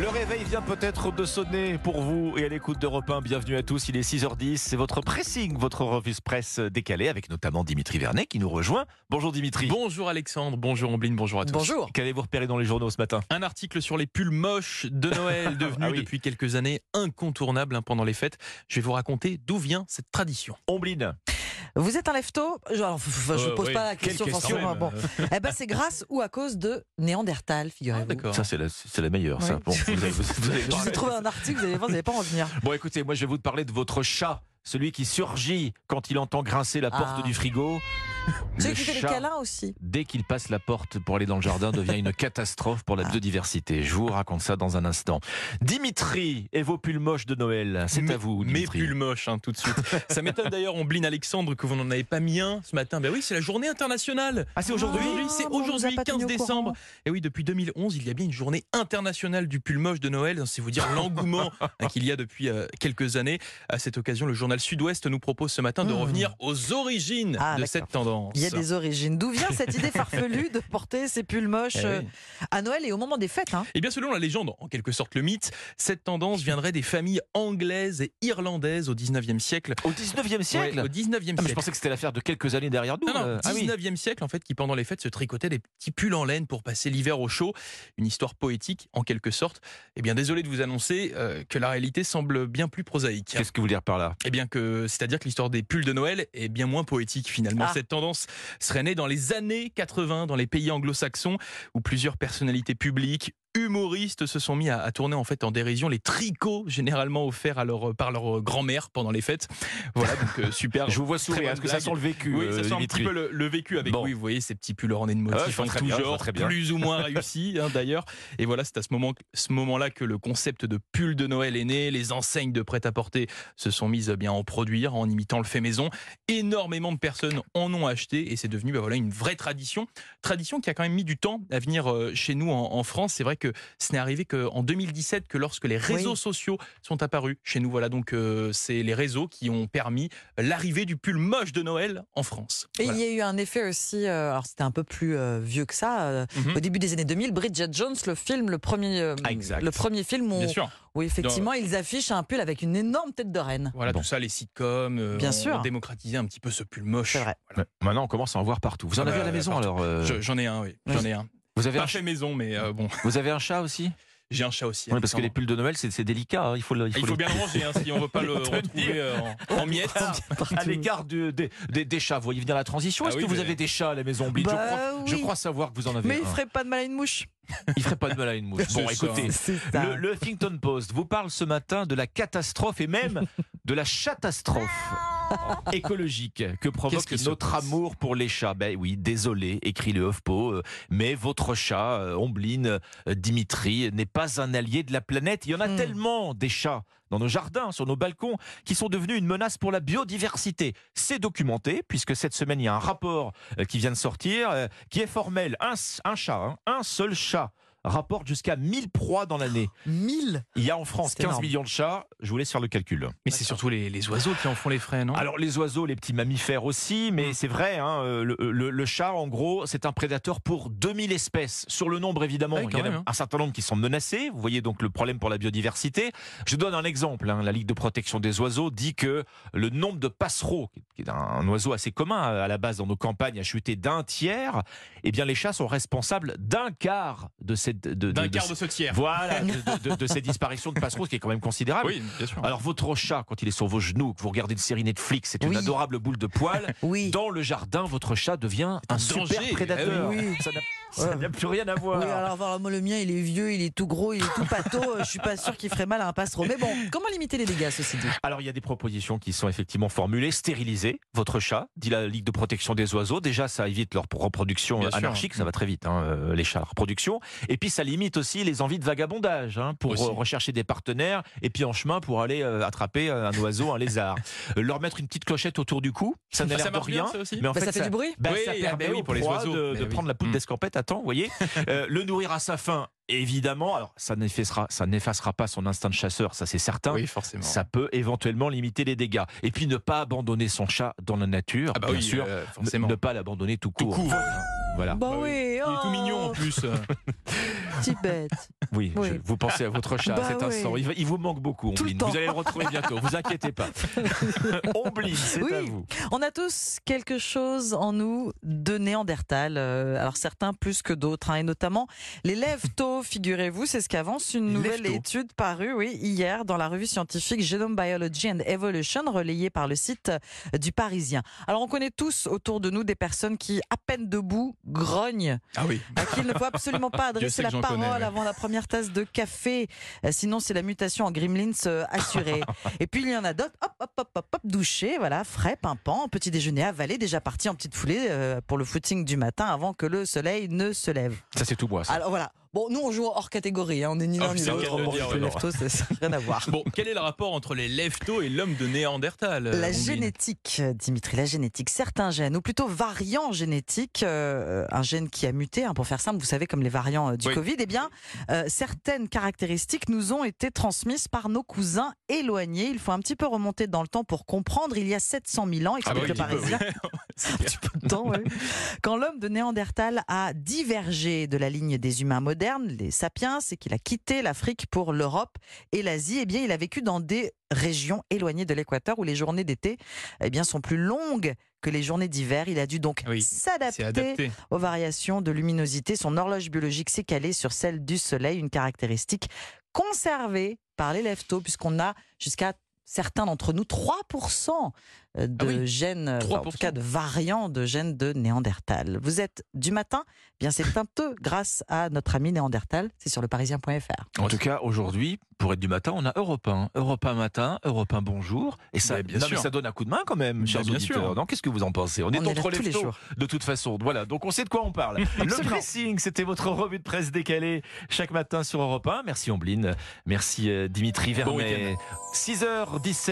Le réveil vient peut-être de sonner pour vous et à l'écoute d'Europe 1. Bienvenue à tous, il est 6h10. C'est votre pressing, votre revue presse décalée avec notamment Dimitri Vernet qui nous rejoint. Bonjour Dimitri. Bonjour Alexandre, bonjour Ombline, bonjour à tous. Bonjour. Qu'avez-vous repéré dans les journaux ce matin? Un article sur les pulls moches de Noël devenus Ah oui. depuis quelques années incontournables hein, pendant les fêtes. Je vais vous raconter d'où vient cette tradition. Ombline. Vous êtes un lève-tôt Je ne Euh, pose oui. pas la question, question, forcément. même. Bon. eh ben, c'est grâce ou à cause de Néandertal, figurez-vous. Ah. Ça, c'est la, c'est la meilleure, ça. Bon, vous Je ai trouvé un article, vous allez voir, vous n'allez pas en revenir. Bon, écoutez, moi, je vais vous parler de votre chat. Celui qui surgit quand il entend grincer la porte Ah. du frigo. Câlins aussi. dès qu'il passe la porte pour aller dans le jardin, devient une catastrophe pour la Ah. biodiversité. Je vous raconte ça dans un instant. Dimitri et vos pulls moches de Noël, c'est à vous, Mes pulls moches, hein, tout de suite. Ça m'étonne d'ailleurs, Ombline Alexandre, que vous n'en avez pas mis un ce matin. Ben oui, c'est la journée internationale. Ah, c'est aujourd'hui c'est Ah, on a aujourd'hui, pas 15 tenu au décembre. Et oui, depuis 2011, il y a bien une journée internationale du pull moche de Noël. C'est vous dire l'engouement hein, qu'il y a depuis euh, quelques années. À cette occasion, le journal Sud-Ouest nous propose ce matin de Mmh. revenir aux origines Ah, de d'accord. cette tendance. Il y a des origines. D'où vient cette idée farfelue de porter ces pulls moches Eh oui. euh, à Noël et au moment des fêtes hein? Eh bien, selon la légende, en quelque sorte le mythe, cette tendance viendrait des familles anglaises et irlandaises au 19e siècle. Au 19e siècle Ouais, au 19e Ah, mais je siècle. pensais que c'était l'affaire de quelques années derrière nous. Non, non, euh. Ah oui. 19e siècle, en fait, qui pendant les fêtes se tricotait des petits pulls en laine pour passer l'hiver au chaud. Une histoire poétique, en quelque sorte. Eh bien, désolé de vous annoncer euh, que la réalité semble bien plus prosaïque. Qu'est-ce que vous voulez dire par là? Eh bien que, c'est-à-dire que l'histoire des pulls de Noël est bien moins poétique finalement. Ah. Cette serait née dans les années 80 dans les pays anglo-saxons où plusieurs personnalités publiques humoristes se sont mis à, à tourner en fait en dérision les tricots généralement offerts à leur, par leur grand-mère pendant les fêtes. Voilà donc euh, super. Je vous vois sourire. Est-ce que ça sent le vécu Oui, euh, ça sent un petit peu le, le vécu avec, Bon. oui, vous voyez ces petits pulls ornés de Ah motifs vois en très tout bien, genre, très bien. plus ou moins réussis hein, d'ailleurs. Et voilà, c'est à ce moment, ce moment-là que le concept de pull de Noël est né. Les enseignes de prêt-à-porter se sont mises bien à en produire en imitant le fait maison. Énormément de personnes en ont acheté et c'est devenu bah, voilà, une vraie tradition. Tradition qui a quand même mis du temps à venir euh, chez nous en, en France. C'est vrai que ce n'est arrivé qu'en 2017 que lorsque les réseaux Oui. sociaux sont apparus chez nous. Voilà, donc euh, c'est les réseaux qui ont permis l'arrivée du pull moche de Noël en France. Et Voilà. il y a eu un effet aussi, euh, alors c'était un peu plus euh, vieux que ça, euh, Mhm. au début des années 2000, Bridget Jones, le film, le premier, euh, Ah, le premier film où, Bien sûr. où effectivement ils affichent un pull avec une énorme tête de reine. Voilà, Bon. tout ça, les sitcoms, euh, Bien ont sûr. démocratisé un petit peu ce pull moche. C'est vrai. Voilà. Maintenant, on commence à en voir partout. Vous en Ah avez bah, à la maison partout. alors euh, Je- J'en ai un, oui. J'en ai un. Vous avez Pas un, fait maison, mais euh, bon, vous avez un chat aussi? J'ai un chat aussi. Oui, parce que les pulls de Noël, c'est délicat. hein. Il faut le. Il faut les- bien le ranger, hein, si on veut pas le retrouver euh, en, en miettes. à l'écart de- des- des- des chats. Vous voyez venir la transition. Ah Est-ce oui, que vous mais- avez des chats à la maison je, Bah crois, je crois savoir que vous en avez Mais un. il ferait pas de mal à une mouche. Il ferait pas de mal à une mouche. Bon, écoutez, le, le Huffington Post vous parle ce matin de la catastrophe et même de la catastrophe écologique que provoque notre amour pour les chats? Ben oui, désolé, écrit le HuffPo, euh, mais votre chat, euh, Ombline, euh, Dimitri, n'est pas un allié de la planète. Il y en a Hmm. tellement des chats dans nos jardins, sur nos balcons, qui sont devenus une menace pour la biodiversité. C'est documenté, puisque cette semaine, il y a un rapport qui vient de sortir, qui est formel. Un chat, hein, un seul chat rapporte jusqu'à 1000 proies dans l'année. 1000 Il y a en France C'est 15 énorme. millions de chats. Je vous laisse faire le calcul. Mais c'est surtout les, les oiseaux qui en font les frais, non? Alors les oiseaux, les petits mammifères aussi, mais c'est vrai, hein, euh, le, le- le chat, en gros, c'est un prédateur pour 2000 espèces. Sur le nombre, évidemment, il y en quand a même, hein. un certain nombre qui sont menacés. Vous voyez donc le problème pour la biodiversité. Je donne un exemple. hein. La Ligue de protection des oiseaux dit que le nombre de passereaux, qui est un, un oiseau assez commun euh, à la base dans nos campagnes, a chuté d'un tiers. Eh bien, les chats sont responsables d'un quart de cette... de- D'un quart de ce tiers. Voilà, de, de- de- de ces disparitions de passereaux, ce qui est quand même considérable. Oui, bien sûr. Alors votre chat, quand il est sur vos genoux, que vous regardez une série Netflix, c'est une Oui. adorable boule de poil. Oui. Dans le jardin, votre chat devient un, un super danger. prédateur. Eh oui. Ça n'a- ça n'a plus rien à voir. Oui, alors voilà, moi le mien il est vieux, il est tout gros, il est tout pâteau. Je suis pas sûr qu'il ferait mal à un passereau. Mais bon, comment limiter les dégâts ceci dit? Alors il y a des propositions qui sont effectivement formulées. Stériliser votre chat, dit la Ligue de protection des oiseaux. Déjà, ça évite leur reproduction Bien sûr. anarchique, ça va très vite, hein, euh, les chats, la reproduction. Et puis ça limite aussi les envies de vagabondage, hein, pour Aussi. euh, rechercher des partenaires, et puis en chemin pour aller euh, attraper un oiseau, un lézard. Euh, leur mettre une petite clochette autour du cou, ça n'a l'air de marche bien, rien. ça aussi mais en Bah, fait, Ça fait du bruit Bah, Oui, ça ah permet bah oui, pour les oiseaux. de, de oui. prendre la poudre Mm. d'escampette à temps, vous voyez. Euh, le nourrir à sa faim, évidemment. Alors, ça n'effacera, ça n'effacera pas son instinct de chasseur, ça c'est certain. Oui, forcément. Ça peut éventuellement limiter les dégâts. Et puis ne pas abandonner son chat dans la nature, ah bah bien oui, sûr. euh, Ne- forcément. Ne pas l'abandonner tout Tout court. Voilà. Bah Bah oui. oui, Il est tout mignon en plus. petit bête. Oui, Oui. je- vous pensez à votre chat Bah à cet oui. instant. Il, vous manque beaucoup, Ombline. Vous allez le retrouver bientôt, vous inquiétez pas. Ombline, c'est Oui. à vous. On a tous quelque chose en nous de Néandertal. euh, alors certains plus que d'autres, hein, et notamment les tôt, figurez-vous, c'est ce qu'avance une nouvelle étude parue, oui, hier dans la revue scientifique Genome Biology and Evolution, relayée par le site euh, du Parisien. Alors on connaît tous autour de nous des personnes qui, à peine debout, grognent Ah oui. à qui il ne faut absolument pas adresser la parole connais, ouais. avant la première tasse de café. Euh, Sinon, c'est la mutation en gremlins euh, assurée. Et puis, il y en a d'autres, hop, hop, hop, hop, hop, douché, voilà, frais, pimpant, petit déjeuner avalé, déjà parti en petite foulée euh, pour le footing du matin avant que le soleil ne se lève. Ça, c'est tout moi. ça. Alors voilà. Bon, nous, on joue hors catégorie, hein, on est ni l'un Ah, ni c'est le l'autre. les lève-tôt, ça n'a rien à voir. Bon, quel est le rapport entre les lève-tôt et l'homme de Néandertal euh, La génétique, Dimitri, la génétique. Certains gènes, ou plutôt variants génétiques, euh, un gène qui a muté, hein, pour faire simple, vous savez, comme les variants euh, du Oui. Covid, eh bien, euh, certaines caractéristiques nous ont été transmises par nos cousins éloignés. Il faut un petit peu remonter dans le temps pour comprendre. Il y a 700 000 ans, Ah bah explique oui, le Parisien, oui. un petit peu de temps, ouais. Quand l'homme de Néandertal a divergé de la ligne des humains modernes, les sapiens, c'est qu'il a quitté l'Afrique pour l'Europe et l'Asie. Eh bien, il a vécu dans des régions éloignées de l'équateur où les journées d'été eh bien, sont plus longues que les journées d'hiver. Il a dû donc Oui, s'adapter aux variations de luminosité. Son horloge biologique s'est calée sur celle du Soleil, une caractéristique conservée par les lève-tôt, puisqu'on a jusqu'à certains d'entre nous 3% de Ah oui, gènes, euh, enfin, en tout 3%. cas de variants de gènes de Néandertal. Vous êtes du matin? Bien, c'est un peu grâce à notre ami Néandertal. C'est sur leparisien.fr. En tout cas, aujourd'hui, pour être du matin, on a Europe 1. Europe 1 matin, Europe un bonjour. Et ça, bien non, mais sûr. ça donne un coup de main quand même, chers bien auditeurs. sûr. Qu'est-ce que vous en pensez? On est On est entre les les jours. de toute façon. Voilà, donc on sait de quoi on parle. le pressing, c'était votre revue de presse décalée chaque matin sur Europe 1. Merci Ombline, merci euh, Dimitri Bon Vernet. 6h17.